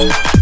you